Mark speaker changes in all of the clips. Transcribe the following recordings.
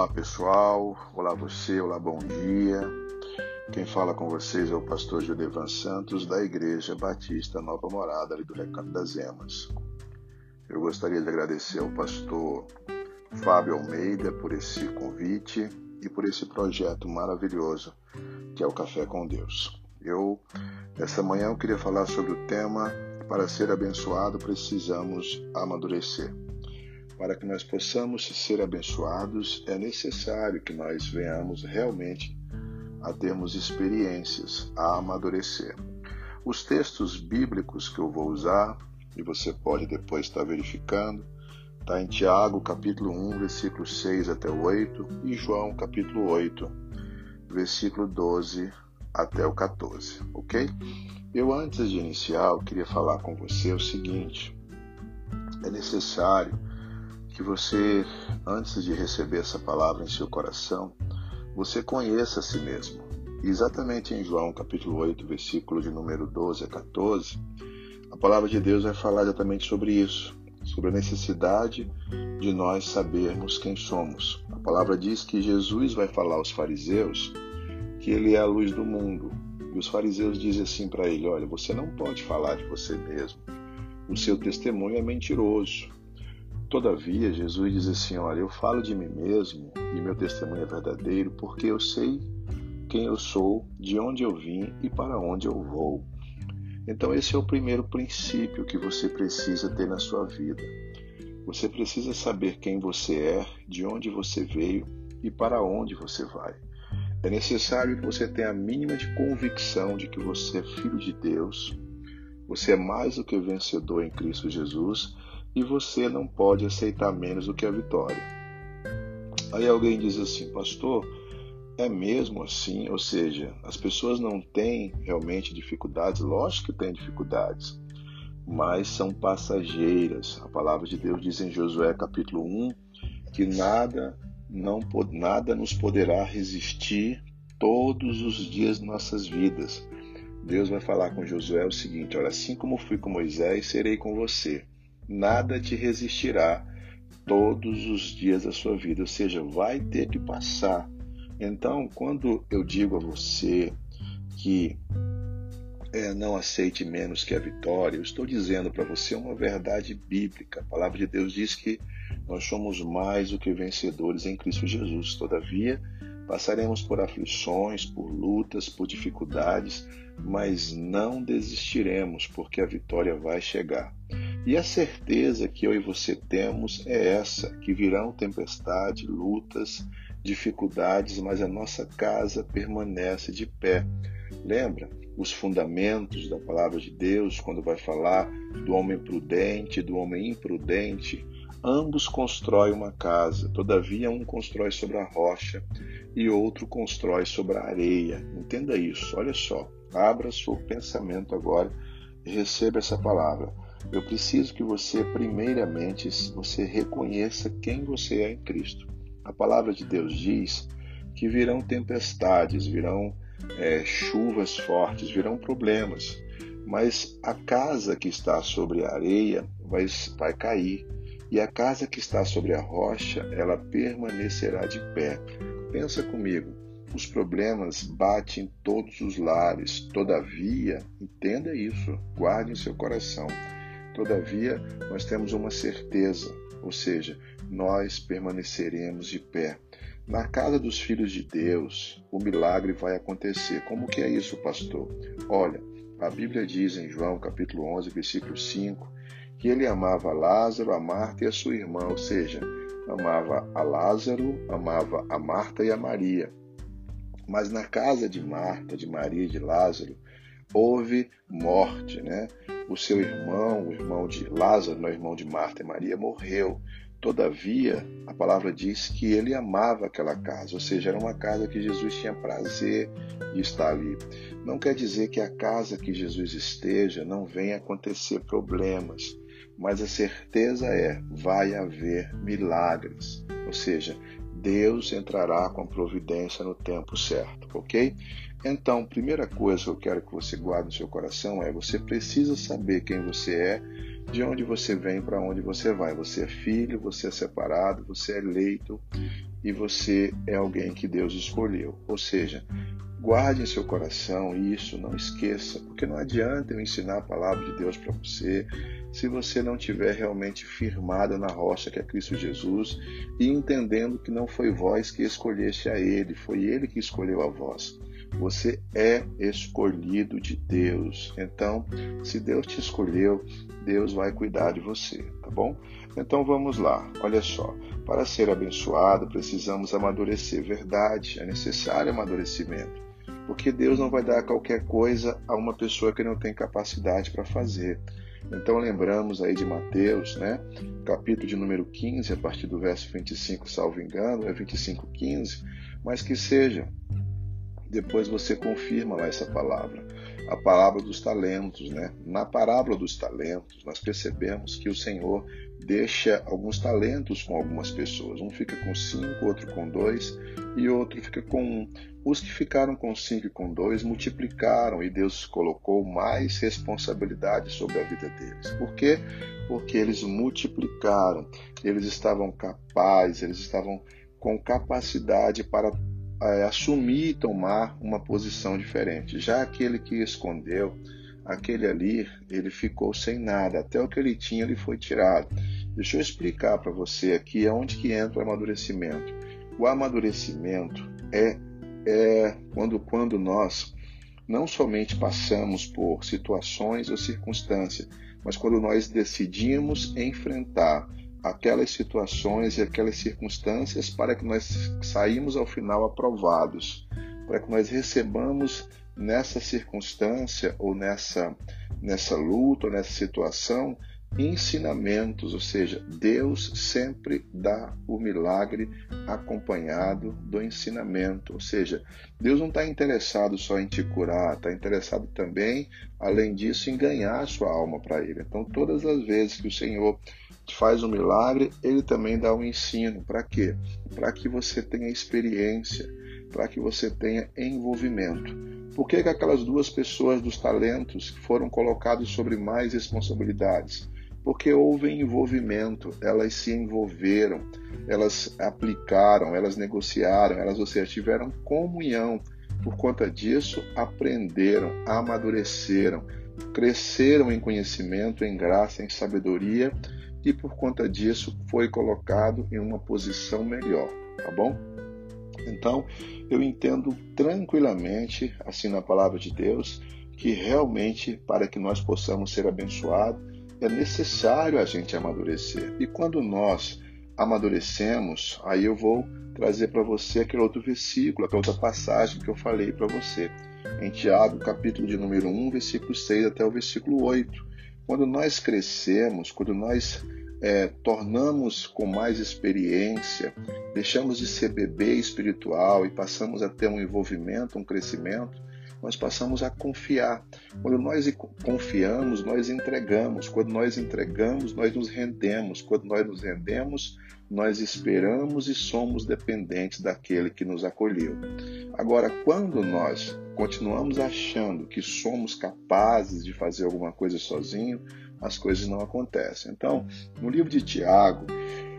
Speaker 1: Olá pessoal, olá você, olá bom dia. Quem fala com vocês é o pastor Judevan Santos da Igreja Batista Nova Morada ali do Recanto das Emas. Eu gostaria de agradecer ao pastor Fábio Almeida por esse convite e por esse projeto maravilhoso que é o Café com Deus. Eu, essa manhã, eu queria falar sobre o tema Para ser abençoado, precisamos amadurecer. Para que nós possamos ser abençoados, é necessário que nós venhamos realmente a termos experiências, a amadurecer. Os textos bíblicos que eu vou usar, e você pode depois estar verificando, está em Tiago, capítulo 1, versículo 6 até o 8, e João, capítulo 8, versículo 12 até o 14, ok? Eu, antes de iniciar, eu queria falar com você o seguinte: é necessário que você, antes de receber essa palavra em seu coração, você conheça a si mesmo. Exatamente em João capítulo 8, versículo de número 12 a 14, a palavra de Deus vai falar exatamente sobre isso, sobre a necessidade de nós sabermos quem somos. A palavra diz que Jesus vai falar aos fariseus que ele é a luz do mundo. E os fariseus dizem assim para ele: Olha, você não pode falar de você mesmo. O seu testemunho é mentiroso. Todavia, Jesus diz assim: Olha, eu falo de mim mesmo e meu testemunho é verdadeiro porque eu sei quem eu sou, de onde eu vim e para onde eu vou. Então, esse é o primeiro princípio que você precisa ter na sua vida. Você precisa saber quem você é, de onde você veio e para onde você vai. É necessário que você tenha a mínima de convicção de que você é filho de Deus, você é mais do que vencedor em Cristo Jesus e você não pode aceitar menos do que a vitória. Aí alguém diz assim, pastor, é mesmo assim? Ou seja, as pessoas não têm realmente dificuldades? Lógico que têm dificuldades, mas são passageiras. A palavra de Deus diz em Josué capítulo 1 que nada não nada nos poderá resistir todos os dias de nossas vidas. Deus vai falar com Josué o seguinte: Olha, assim como fui com Moisés, serei com você. Nada te resistirá todos os dias da sua vida. Ou seja, vai ter que passar. Então, quando eu digo a você que é, não aceite menos que a vitória, eu estou dizendo para você uma verdade bíblica. A palavra de Deus diz que nós somos mais do que vencedores em Cristo Jesus. Todavia, passaremos por aflições, por lutas, por dificuldades, mas não desistiremos, porque a vitória vai chegar. E a certeza que eu e você temos é essa: que virão tempestade, lutas, dificuldades, mas a nossa casa permanece de pé. Lembra os fundamentos da palavra de Deus quando vai falar do homem prudente, do homem imprudente? Ambos constroem uma casa, todavia um constrói sobre a rocha e outro constrói sobre a areia. Entenda isso, olha só. Abra seu pensamento agora e receba essa palavra. Eu preciso que você, primeiramente, você reconheça quem você é em Cristo. A palavra de Deus diz que virão tempestades, virão é, chuvas fortes, virão problemas, mas a casa que está sobre a areia vai, vai cair e a casa que está sobre a rocha, ela permanecerá de pé. Pensa comigo, os problemas batem em todos os lares, todavia, entenda isso, guarde em seu coração. Todavia, nós temos uma certeza, ou seja, nós permaneceremos de pé. Na casa dos filhos de Deus, o milagre vai acontecer. Como que é isso, pastor? Olha, a Bíblia diz em João capítulo 11, versículo 5, que ele amava Lázaro, a Marta e a sua irmã, ou seja, amava a Lázaro, amava a Marta e a Maria. Mas na casa de Marta, de Maria e de Lázaro, houve morte, né? O seu irmão, o irmão de Lázaro, o irmão de Marta e Maria, morreu. Todavia, a palavra diz que ele amava aquela casa, ou seja, era uma casa que Jesus tinha prazer de estar ali. Não quer dizer que a casa que Jesus esteja não venha acontecer problemas, mas a certeza é: vai haver milagres. Ou seja, Deus entrará com a providência no tempo certo, ok? Então, primeira coisa que eu quero que você guarde no seu coração é: você precisa saber quem você é, de onde você vem, para onde você vai. Você é filho, você é separado, você é eleito e você é alguém que Deus escolheu. Ou seja, guarde em seu coração isso, não esqueça, porque não adianta eu ensinar a palavra de Deus para você se você não tiver realmente firmado na rocha que é Cristo Jesus e entendendo que não foi vós que escolheste a Ele, foi Ele que escolheu a vós. Você é escolhido de Deus. Então, se Deus te escolheu, Deus vai cuidar de você, tá bom? Então vamos lá. Olha só. Para ser abençoado, precisamos amadurecer. Verdade, é necessário amadurecimento. Porque Deus não vai dar qualquer coisa a uma pessoa que não tem capacidade para fazer. Então lembramos aí de Mateus, né? Capítulo de número 15, a partir do verso 25, salvo engano, é 25, 15, mas que seja depois você confirma lá essa palavra. A palavra dos talentos, né? Na parábola dos talentos, nós percebemos que o Senhor deixa alguns talentos com algumas pessoas. Um fica com cinco, outro com dois e outro fica com um. Os que ficaram com cinco e com dois multiplicaram e Deus colocou mais responsabilidade sobre a vida deles. Por quê? Porque eles multiplicaram, eles estavam capazes, eles estavam com capacidade para é, assumir e tomar uma posição diferente. Já aquele que escondeu, aquele ali, ele ficou sem nada, até o que ele tinha ele foi tirado. Deixa eu explicar para você aqui aonde que entra o amadurecimento. O amadurecimento é, é quando, quando nós não somente passamos por situações ou circunstâncias, mas quando nós decidimos enfrentar aquelas situações e aquelas circunstâncias para que nós saímos ao final aprovados, para que nós recebamos nessa circunstância ou nessa nessa luta, ou nessa situação, ensinamentos, ou seja, Deus sempre dá o milagre acompanhado do ensinamento, ou seja, Deus não está interessado só em te curar, está interessado também, além disso, em ganhar a sua alma para Ele. Então, todas as vezes que o Senhor faz um milagre, ele também dá um ensino. Para quê? Para que você tenha experiência, para que você tenha envolvimento. Por que, que aquelas duas pessoas dos talentos foram colocadas sobre mais responsabilidades? Porque houve envolvimento, elas se envolveram, elas aplicaram, elas negociaram, elas, ou seja, tiveram comunhão. Por conta disso, aprenderam, amadureceram, cresceram em conhecimento, em graça, em sabedoria e por conta disso foi colocado em uma posição melhor, tá bom? Então, eu entendo tranquilamente, assim na palavra de Deus, que realmente para que nós possamos ser abençoados, é necessário a gente amadurecer. E quando nós amadurecemos, aí eu vou trazer para você aquele outro versículo, aquela outra passagem que eu falei para você, em Tiago, capítulo de número 1, versículo 6 até o versículo 8 quando nós crescemos, quando nós é, tornamos com mais experiência, deixamos de ser bebê espiritual e passamos a ter um envolvimento, um crescimento, nós passamos a confiar. Quando nós confiamos, nós entregamos. Quando nós entregamos, nós nos rendemos. Quando nós nos rendemos, nós esperamos e somos dependentes daquele que nos acolheu. Agora, quando nós continuamos achando que somos capazes de fazer alguma coisa sozinho, as coisas não acontecem. Então, no livro de Tiago,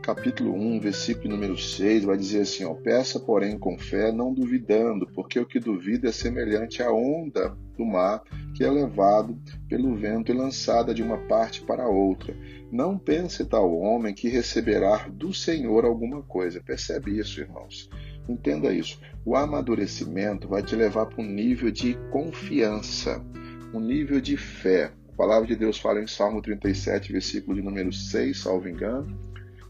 Speaker 1: capítulo 1, versículo número 6, vai dizer assim: ó, Peça, porém, com fé, não duvidando, porque o que duvida é semelhante à onda do mar que é levado pelo vento e lançada de uma parte para outra. Não pense tal homem que receberá do Senhor alguma coisa. Percebe isso, irmãos? Entenda isso. O amadurecimento vai te levar para um nível de confiança, um nível de fé. A palavra de Deus fala em Salmo 37, versículo de número 6, salvo engano,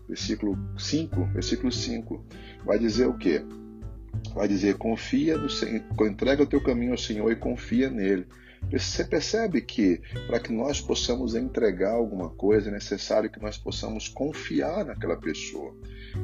Speaker 1: versículo 5, versículo 5. Vai dizer o quê? Vai dizer: confia no Senhor, entrega o teu caminho ao Senhor e confia nele. Você percebe que para que nós possamos entregar alguma coisa é necessário que nós possamos confiar naquela pessoa.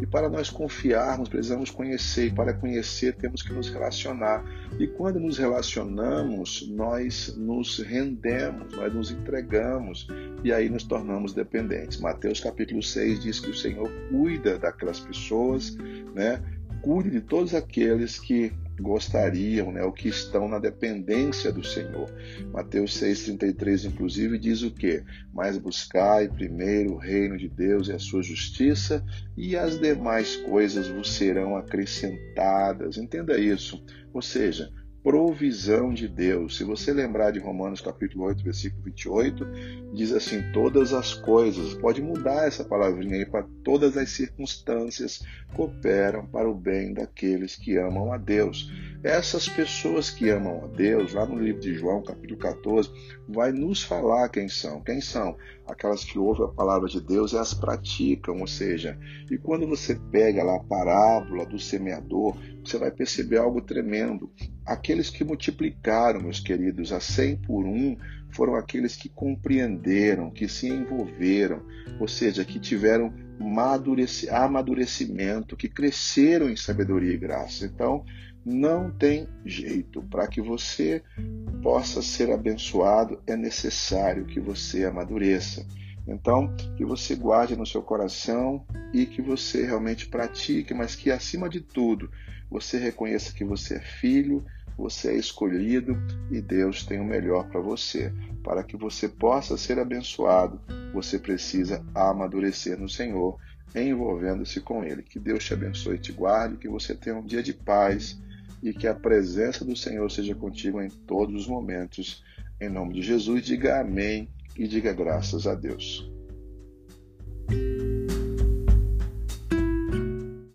Speaker 1: E para nós confiarmos, precisamos conhecer, e para conhecer, temos que nos relacionar. E quando nos relacionamos, nós nos rendemos, nós nos entregamos e aí nos tornamos dependentes. Mateus capítulo 6 diz que o Senhor cuida daquelas pessoas, né? Cuide de todos aqueles que gostariam, né, ou que estão na dependência do Senhor. Mateus 6,33, inclusive, diz o quê? Mas buscai primeiro o reino de Deus e a sua justiça, e as demais coisas vos serão acrescentadas. Entenda isso. Ou seja, provisão de Deus. Se você lembrar de Romanos capítulo 8, versículo 28, diz assim: todas as coisas, pode mudar essa palavrinha aí para todas as circunstâncias cooperam para o bem daqueles que amam a Deus. Essas pessoas que amam a Deus, lá no livro de João, capítulo 14, vai nos falar quem são. Quem são? Aquelas que ouvem a palavra de Deus e as praticam, ou seja, e quando você pega lá a parábola do semeador, você vai perceber algo tremendo. Aqueles que multiplicaram, meus queridos, a 100 por um, foram aqueles que compreenderam, que se envolveram, ou seja, que tiveram amadurecimento, que cresceram em sabedoria e graça. Então, não tem jeito. Para que você possa ser abençoado, é necessário que você amadureça. Então, que você guarde no seu coração e que você realmente pratique, mas que acima de tudo, você reconheça que você é filho, você é escolhido e Deus tem o melhor para você. Para que você possa ser abençoado, você precisa amadurecer no Senhor, envolvendo-se com Ele. Que Deus te abençoe e te guarde, que você tenha um dia de paz e que a presença do Senhor seja contigo em todos os momentos. Em nome de Jesus, diga amém e diga graças a Deus.